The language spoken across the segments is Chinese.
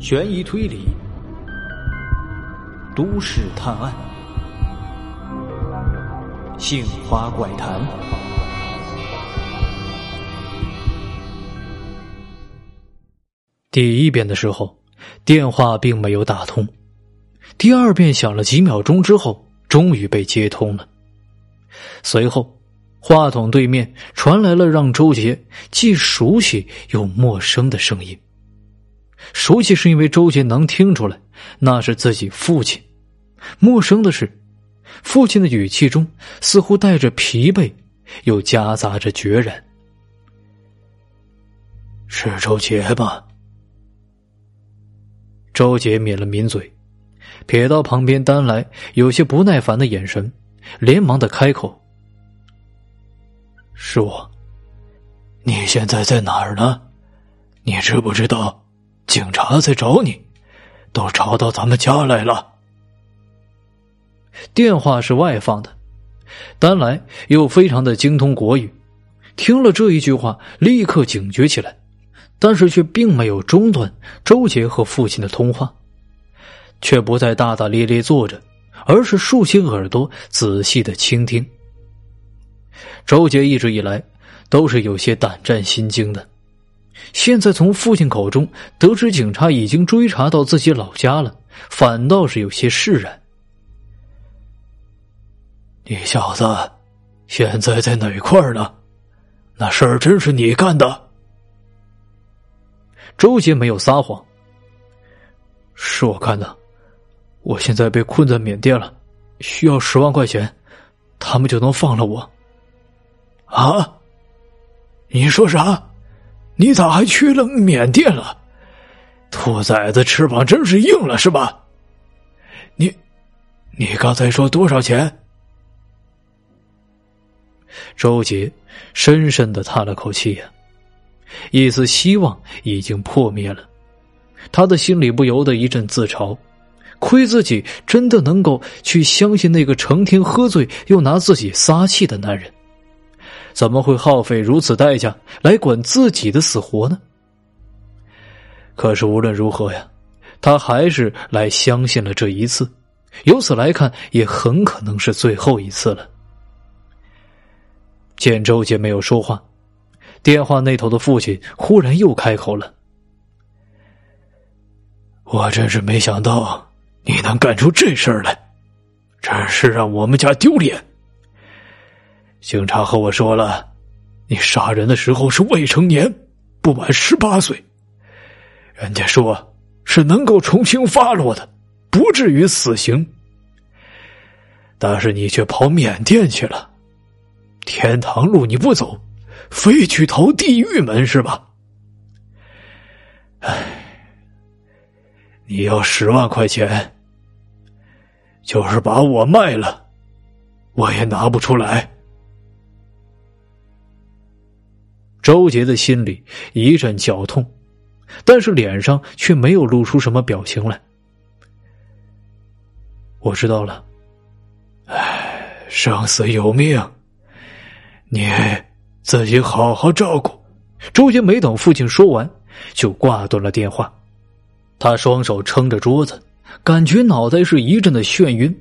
悬疑推理，都市探案，杏花怪谈。第一遍的时候，电话并没有打通。第二遍响了几秒钟之后，终于被接通了。随后，话筒对面传来了让周杰既熟悉又陌生的声音。熟悉是因为周杰能听出来那是自己父亲，陌生的是，父亲的语气中似乎带着疲惫，又夹杂着决然。是周杰吧？周杰抿了抿嘴，瞥到旁边丹来有些不耐烦的眼神，连忙的开口：“是我。你现在在哪儿呢？你知不知道？”警察在找你，都找到咱们家来了。电话是外放的，丹来又非常的精通国语，听了这一句话，立刻警觉起来，但是却并没有中断周杰和父亲的通话，却不再大大咧咧坐着，而是竖起耳朵仔细的倾听。周杰一直以来都是有些胆战心惊的。现在从父亲口中得知警察已经追查到自己老家了，反倒是有些释然。你小子现在在哪块呢？那事儿真是你干的？周杰没有撒谎，是我干的。我现在被困在缅甸了，需要十万块钱，他们就能放了我。啊？你说啥？你咋还去了缅甸了？兔崽子翅膀真是硬了是吧？你，你刚才说多少钱？周杰深深的叹了口气呀，一丝希望已经破灭了，他的心里不由得一阵自嘲，亏自己真的能够去相信那个成天喝醉又拿自己撒气的男人。怎么会耗费如此代价来管自己的死活呢？可是无论如何呀，他还是来相信了这一次，由此来看，也很可能是最后一次了。见周杰没有说话，电话那头的父亲忽然又开口了：“我真是没想到你能干出这事儿来，真是让我们家丢脸。”警察和我说了，你杀人的时候是未成年，不满十八岁。人家说是能够从轻发落的，不至于死刑。但是你却跑缅甸去了，天堂路你不走，非去投地狱门是吧？唉，你要十万块钱，就是把我卖了，我也拿不出来。周杰的心里一阵绞痛，但是脸上却没有露出什么表情来。我知道了，唉，生死有命，你自己好好照顾。周杰没等父亲说完，就挂断了电话。他双手撑着桌子，感觉脑袋是一阵的眩晕。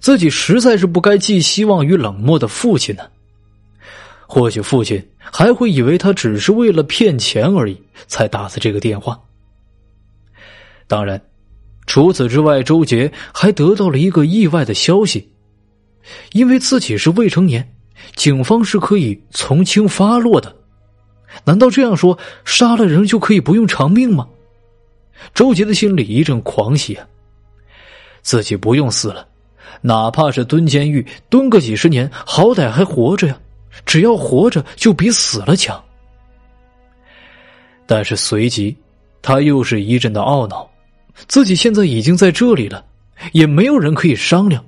自己实在是不该寄希望于冷漠的父亲呢。或许父亲还会以为他只是为了骗钱而已才打的这个电话。当然，除此之外，周杰还得到了一个意外的消息：因为自己是未成年，警方是可以从轻发落的。难道这样说，杀了人就可以不用偿命吗？周杰的心里一阵狂喜啊！自己不用死了，哪怕是蹲监狱蹲个几十年，好歹还活着呀。只要活着，就比死了强。但是随即，他又是一阵的懊恼，自己现在已经在这里了，也没有人可以商量。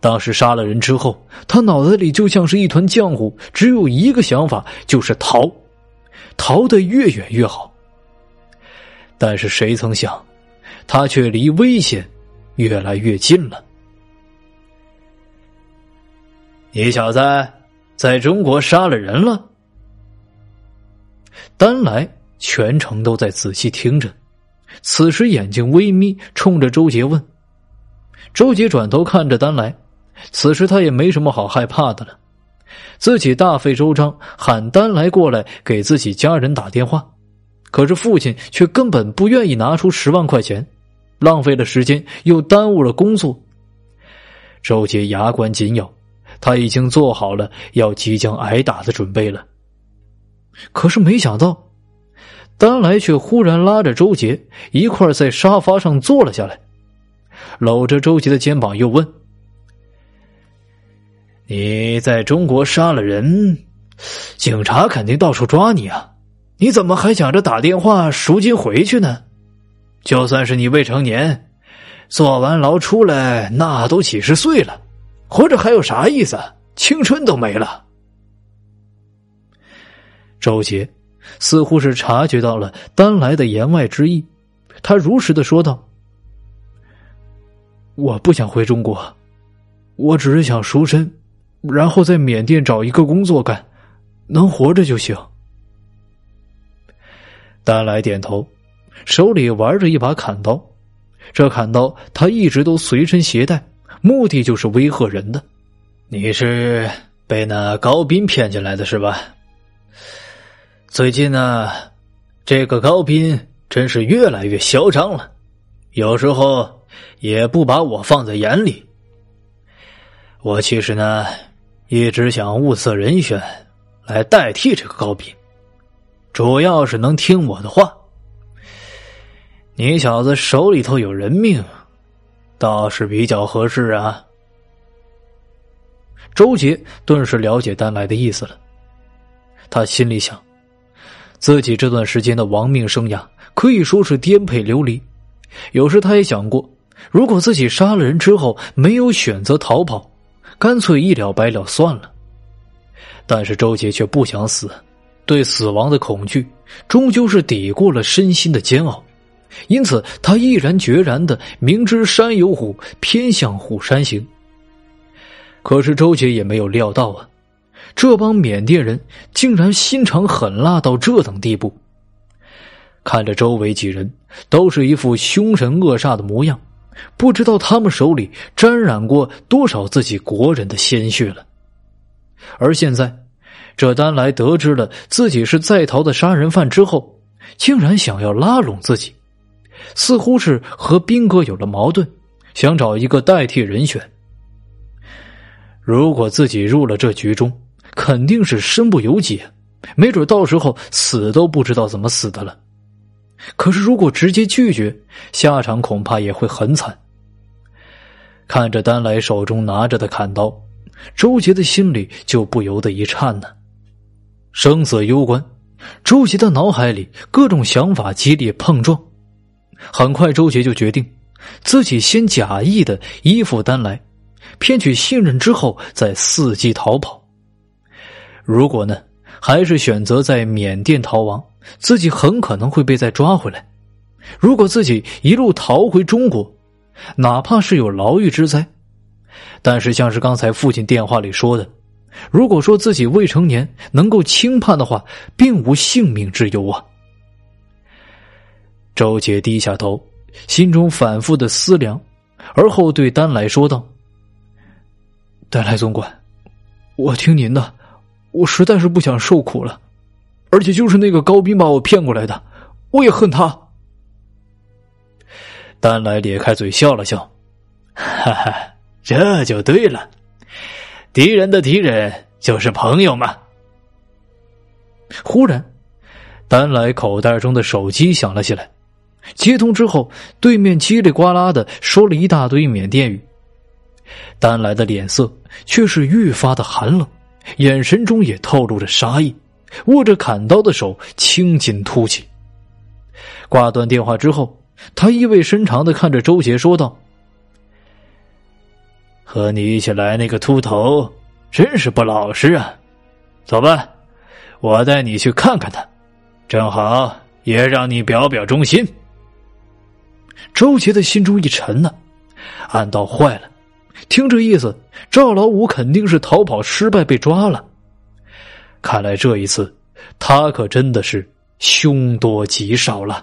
当时杀了人之后，他脑袋里就像是一团浆糊，只有一个想法，就是逃，逃得越远越好。但是谁曾想，他却离危险越来越近了。你小子！在中国杀了人了，丹来全程都在仔细听着，此时眼睛微眯，冲着周杰问。周杰转头看着丹来，此时他也没什么好害怕的了。自己大费周章喊丹来过来给自己家人打电话，可是父亲却根本不愿意拿出十万块钱，浪费了时间又耽误了工作。周杰牙关紧咬，他已经做好了要即将挨打的准备了。可是没想到，丹来却忽然拉着周杰一块在沙发上坐了下来，搂着周杰的肩膀又问。你在中国杀了人，警察肯定到处抓你啊！你怎么还想着打电话赎金回去呢？就算是你未成年，坐完牢出来，那都几十岁了，活着还有啥意思？青春都没了。周杰似乎是察觉到了丹来的言外之意，他如实的说道：“我不想回中国，我只是想赎身。”然后在缅甸找一个工作干，能活着就行。丹来点头，手里玩着一把砍刀，这砍刀他一直都随身携带，目的就是威吓人的。你是被那高斌骗进来的是吧？最近呢，这个高斌真是越来越嚣张了，有时候也不把我放在眼里。我其实呢。一直想物色人选来代替这个高斌，主要是能听我的话。你小子手里头有人命，倒是比较合适啊。周杰顿时了解丹来的意思了，他心里想，自己这段时间的亡命生涯可以说是颠沛流离。有时他也想过，如果自己杀了人之后没有选择逃跑。干脆一了百了算了，但是周杰却不想死，对死亡的恐惧终究是抵过了身心的煎熬，因此他毅然决然的明知山有虎，偏向虎山行。可是周杰也没有料到啊，这帮缅甸人竟然心肠狠辣到这等地步。看着周围几人都是一副凶神恶煞的模样。不知道他们手里沾染过多少自己国人的鲜血了。而现在，这丹来得知了自己是在逃的杀人犯之后，竟然想要拉拢自己，似乎是和兵哥有了矛盾，想找一个代替人选。如果自己入了这局中，肯定是身不由己，没准到时候死都不知道怎么死的了。可是，如果直接拒绝，下场恐怕也会很惨。看着丹来手中拿着的砍刀，周杰的心里就不由得一颤呢。生死攸关，周杰的脑海里各种想法激烈碰撞。很快，周杰就决定，自己先假意的依附丹来，骗取信任之后再伺机逃跑。如果呢，还是选择在缅甸逃亡。自己很可能会被再抓回来。如果自己一路逃回中国，哪怕是有牢狱之灾，但是像是刚才父亲电话里说的，如果说自己未成年能够轻判的话，并无性命之忧啊。周杰低下头，心中反复的思量，而后对丹来说道：“丹来总管，我听您的，我实在是不想受苦了。”而且就是那个高斌把我骗过来的，我也恨他。丹来咧开嘴笑了笑，哈哈，这就对了，敌人的敌人就是朋友嘛。忽然，丹来口袋中的手机响了起来，接通之后，对面叽里呱啦的说了一大堆缅甸语。丹来的脸色却是愈发的寒冷，眼神中也透露着杀意。握着砍刀的手青筋突起。挂断电话之后，他意味深长的看着周杰说道：“和你一起来那个秃头，真是不老实啊！走吧，我带你去看看他，正好也让你表表忠心。”周杰的心中一沉呢，暗道：“坏了，听这意思，赵老五肯定是逃跑失败被抓了。”看来这一次，他可真的是凶多吉少了。